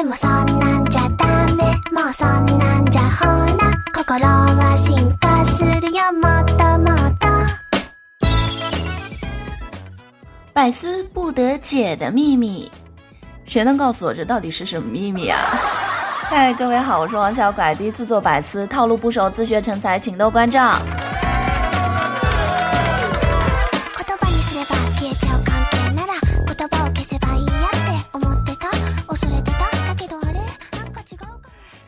でもそんなんじゃダメもうそんなんじゃほら心は進化するよもっともっと百思不得解的秘密，谁能告诉我这到底是什么秘密啊？嗨，各位好，我是王小拐，第一次做百思，套路不熟，自学成才，请多关照。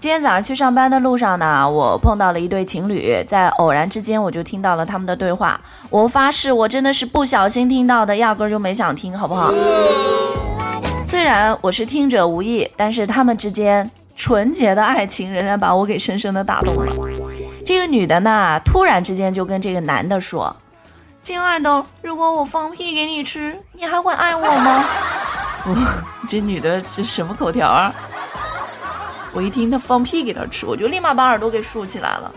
今天早上去上班的路上呢，我碰到了一对情侣，在偶然之间我就听到了他们的对话。我发誓，我真的是不小心听到的，压根儿就没想听，好不好？虽然我是听者无意，但是他们之间纯洁的爱情仍然把我给深深的打动了。这个女的呢，突然之间就跟这个男的说：“亲爱的，如果我放屁给你吃，你还会爱我吗？” 我这女的这什么口条啊？我一听他放屁给他吃，我就立马把耳朵给竖起来了。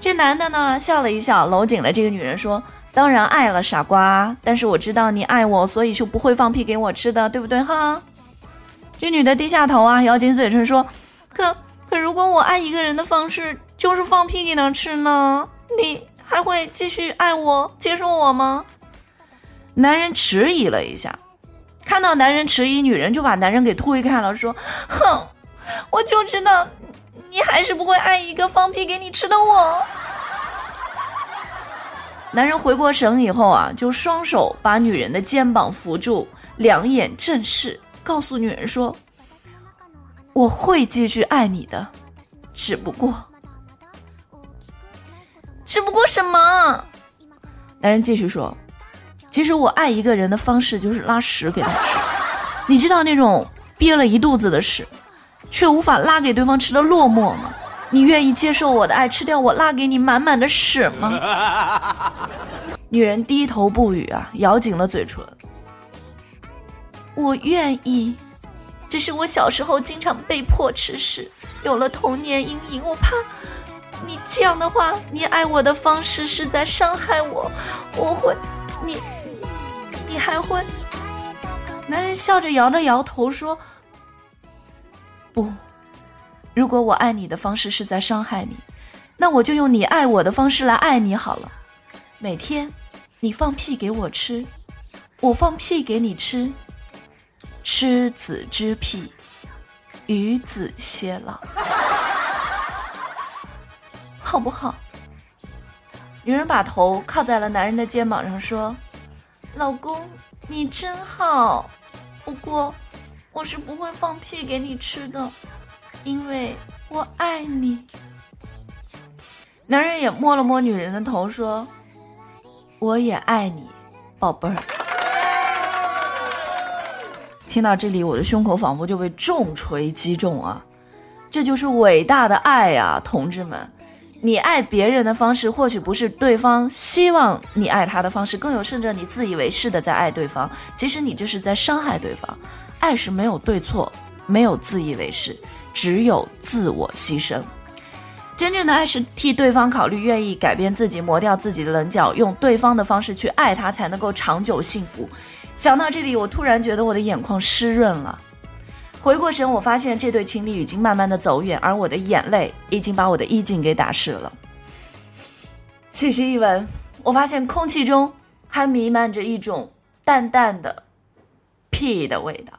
这男的呢笑了一笑，搂紧了这个女人说：“当然爱了，傻瓜。但是我知道你爱我，所以就不会放屁给我吃的，对不对哈？”这女的低下头啊，咬紧嘴唇说：“可可，如果我爱一个人的方式就是放屁给他吃呢，你还会继续爱我、接受我吗？”男人迟疑了一下，看到男人迟疑，女人就把男人给推开了，说：“哼。”我就知道，你还是不会爱一个放屁给你吃的我。男人回过神以后啊，就双手把女人的肩膀扶住，两眼正视，告诉女人说：“我会继续爱你的，只不过，只不过什么？”男人继续说：“其实我爱一个人的方式就是拉屎给他吃，你知道那种憋了一肚子的屎。”却无法拉给对方吃的落寞吗？你愿意接受我的爱，吃掉我拉给你满满的屎吗？女人低头不语啊，咬紧了嘴唇。我愿意，只是我小时候经常被迫吃屎，有了童年阴影。我怕你这样的话，你爱我的方式是在伤害我。我会，你，你还会？男人笑着摇了摇头说。不，如果我爱你的方式是在伤害你，那我就用你爱我的方式来爱你好了。每天，你放屁给我吃，我放屁给你吃，吃子之屁，与子偕老，好不好？女人把头靠在了男人的肩膀上，说：“老公，你真好，不过……”我是不会放屁给你吃的，因为我爱你。男人也摸了摸女人的头，说：“我也爱你，宝贝儿。”听到这里，我的胸口仿佛就被重锤击中啊！这就是伟大的爱呀，同志们！你爱别人的方式，或许不是对方希望你爱他的方式，更有甚者，你自以为是的在爱对方，其实你这是在伤害对方。爱是没有对错，没有自以为是，只有自我牺牲。真正的爱是替对方考虑，愿意改变自己，磨掉自己的棱角，用对方的方式去爱他，才能够长久幸福。想到这里，我突然觉得我的眼眶湿润了。回过神，我发现这对情侣已经慢慢的走远，而我的眼泪已经把我的衣襟给打湿了。细细一闻，我发现空气中还弥漫着一种淡淡的屁的味道。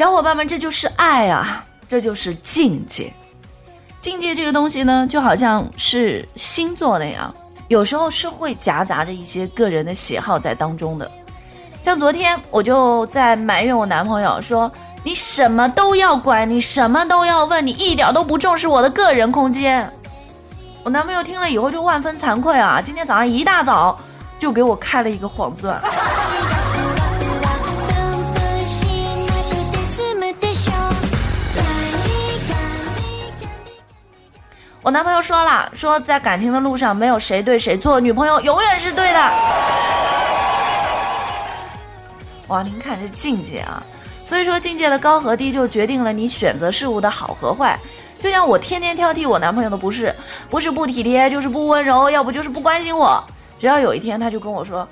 小伙伴们，这就是爱啊，这就是境界。境界这个东西呢，就好像是星座那样，有时候是会夹杂着一些个人的喜好在当中的。像昨天，我就在埋怨我男朋友说：“你什么都要管，你什么都要问，你一点都不重视我的个人空间。”我男朋友听了以后就万分惭愧啊，今天早上一大早就给我开了一个黄钻。我男朋友说了，说在感情的路上没有谁对谁错，女朋友永远是对的。哇，您看这境界啊！所以说境界的高和低就决定了你选择事物的好和坏。就像我天天挑剔我男朋友的不是，不是不体贴，就是不温柔，要不就是不关心我。只要有一天他就跟我说，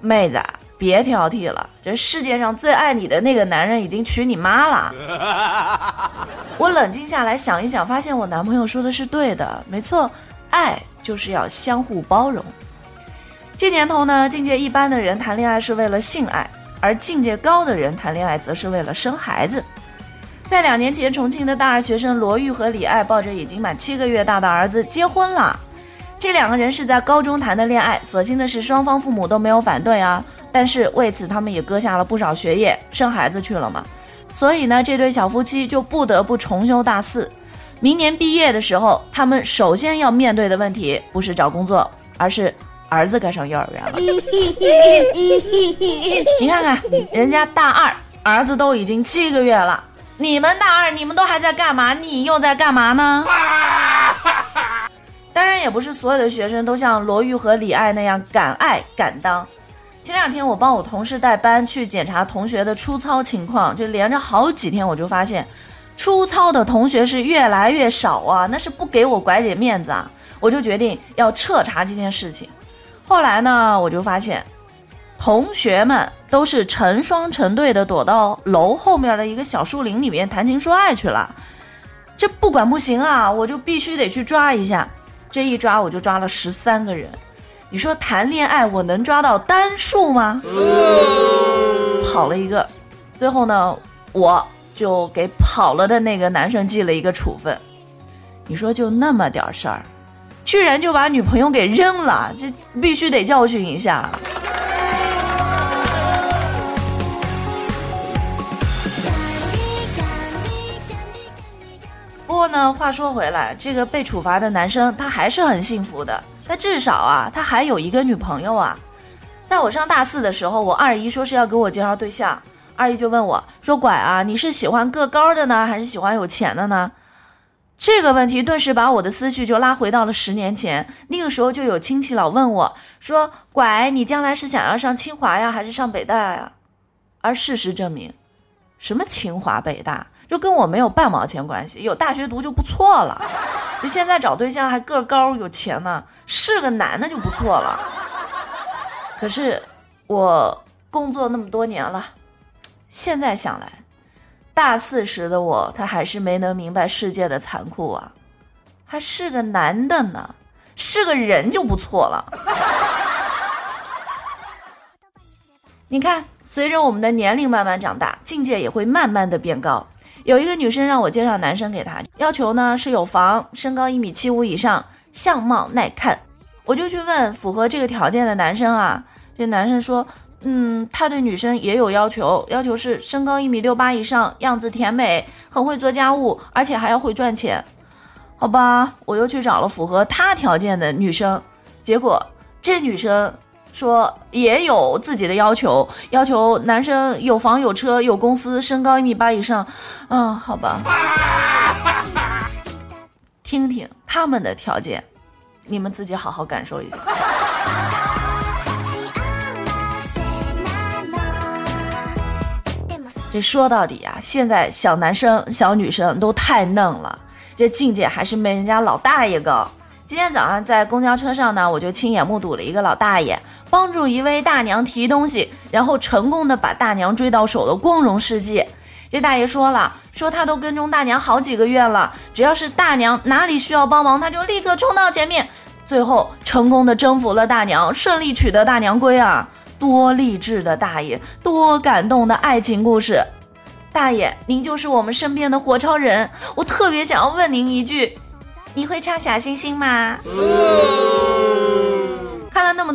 妹子。别挑剔了，这世界上最爱你的那个男人已经娶你妈了。我冷静下来想一想，发现我男朋友说的是对的，没错，爱就是要相互包容。这年头呢，境界一般的人谈恋爱是为了性爱，而境界高的人谈恋爱则是为了生孩子。在两年前，重庆的大二学生罗玉和李爱抱着已经满七个月大的儿子结婚了。这两个人是在高中谈的恋爱，所幸的是双方父母都没有反对啊。但是为此，他们也割下了不少学业，生孩子去了嘛。所以呢，这对小夫妻就不得不重修大四。明年毕业的时候，他们首先要面对的问题不是找工作，而是儿子该上幼儿园了。你看看，人家大二，儿子都已经七个月了。你们大二，你们都还在干嘛？你又在干嘛呢？当然，也不是所有的学生都像罗玉和李爱那样敢爱敢当。前两天我帮我同事带班去检查同学的出操情况，就连着好几天，我就发现出操的同学是越来越少啊，那是不给我拐姐面子啊！我就决定要彻查这件事情。后来呢，我就发现同学们都是成双成对的躲到楼后面的一个小树林里面谈情说爱去了。这不管不行啊，我就必须得去抓一下。这一抓我就抓了十三个人。你说谈恋爱我能抓到单数吗？跑了一个，最后呢，我就给跑了的那个男生记了一个处分。你说就那么点事儿，居然就把女朋友给扔了，这必须得教训一下。不过呢，话说回来，这个被处罚的男生他还是很幸福的。他至少啊，他还有一个女朋友啊。在我上大四的时候，我二姨说是要给我介绍对象，二姨就问我说：“拐啊，你是喜欢个高的呢，还是喜欢有钱的呢？”这个问题顿时把我的思绪就拉回到了十年前。那个时候就有亲戚老问我说：“拐，你将来是想要上清华呀，还是上北大呀？”而事实证明，什么清华北大就跟我没有半毛钱关系，有大学读就不错了。就现在找对象还个高有钱呢，是个男的就不错了。可是我工作那么多年了，现在想来，大四时的我，他还是没能明白世界的残酷啊。还是个男的呢，是个人就不错了。你看，随着我们的年龄慢慢长大，境界也会慢慢的变高。有一个女生让我介绍男生给她，要求呢是有房，身高一米七五以上，相貌耐看。我就去问符合这个条件的男生啊，这男生说，嗯，他对女生也有要求，要求是身高一米六八以上，样子甜美，很会做家务，而且还要会赚钱。好吧，我又去找了符合他条件的女生，结果这女生。说也有自己的要求，要求男生有房有车有公司，身高一米八以上。嗯，好吧，听听他们的条件，你们自己好好感受一下。这说到底啊，现在小男生小女生都太嫩了，这境界还是没人家老大爷高。今天早上在公交车上呢，我就亲眼目睹了一个老大爷帮助一位大娘提东西，然后成功的把大娘追到手的光荣事迹。这大爷说了，说他都跟踪大娘好几个月了，只要是大娘哪里需要帮忙，他就立刻冲到前面，最后成功的征服了大娘，顺利取得大娘归啊！多励志的大爷，多感动的爱情故事！大爷，您就是我们身边的火超人，我特别想要问您一句。你会唱小星星吗？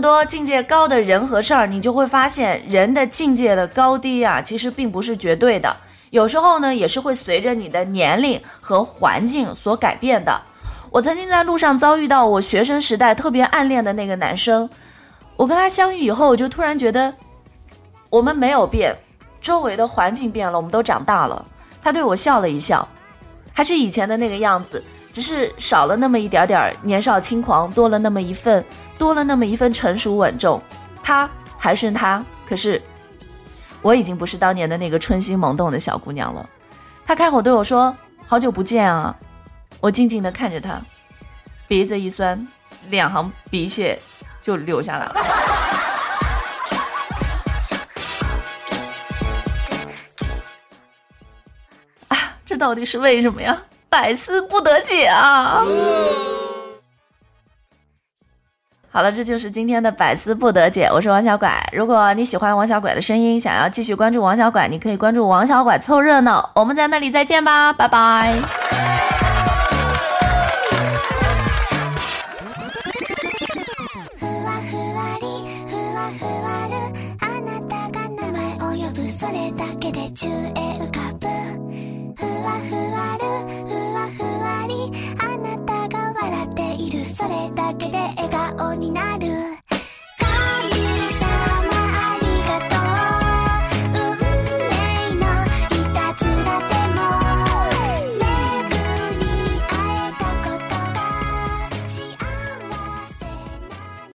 多境界高的人和事儿，你就会发现人的境界的高低啊，其实并不是绝对的，有时候呢也是会随着你的年龄和环境所改变的。我曾经在路上遭遇到我学生时代特别暗恋的那个男生，我跟他相遇以后，我就突然觉得我们没有变，周围的环境变了，我们都长大了。他对我笑了一笑，还是以前的那个样子。只是少了那么一点点年少轻狂，多了那么一份，多了那么一份成熟稳重。他还是他，可是我已经不是当年的那个春心萌动的小姑娘了。他开口对我说：“好久不见啊！”我静静的看着他，鼻子一酸，两行鼻血就流下来了。啊，这到底是为什么呀？百思不得解啊！好了，这就是今天的百思不得解。我是王小拐。如果你喜欢王小拐的声音，想要继续关注王小拐，你可以关注王小拐凑热闹。我们在那里再见吧，拜拜。だけで笑顔になる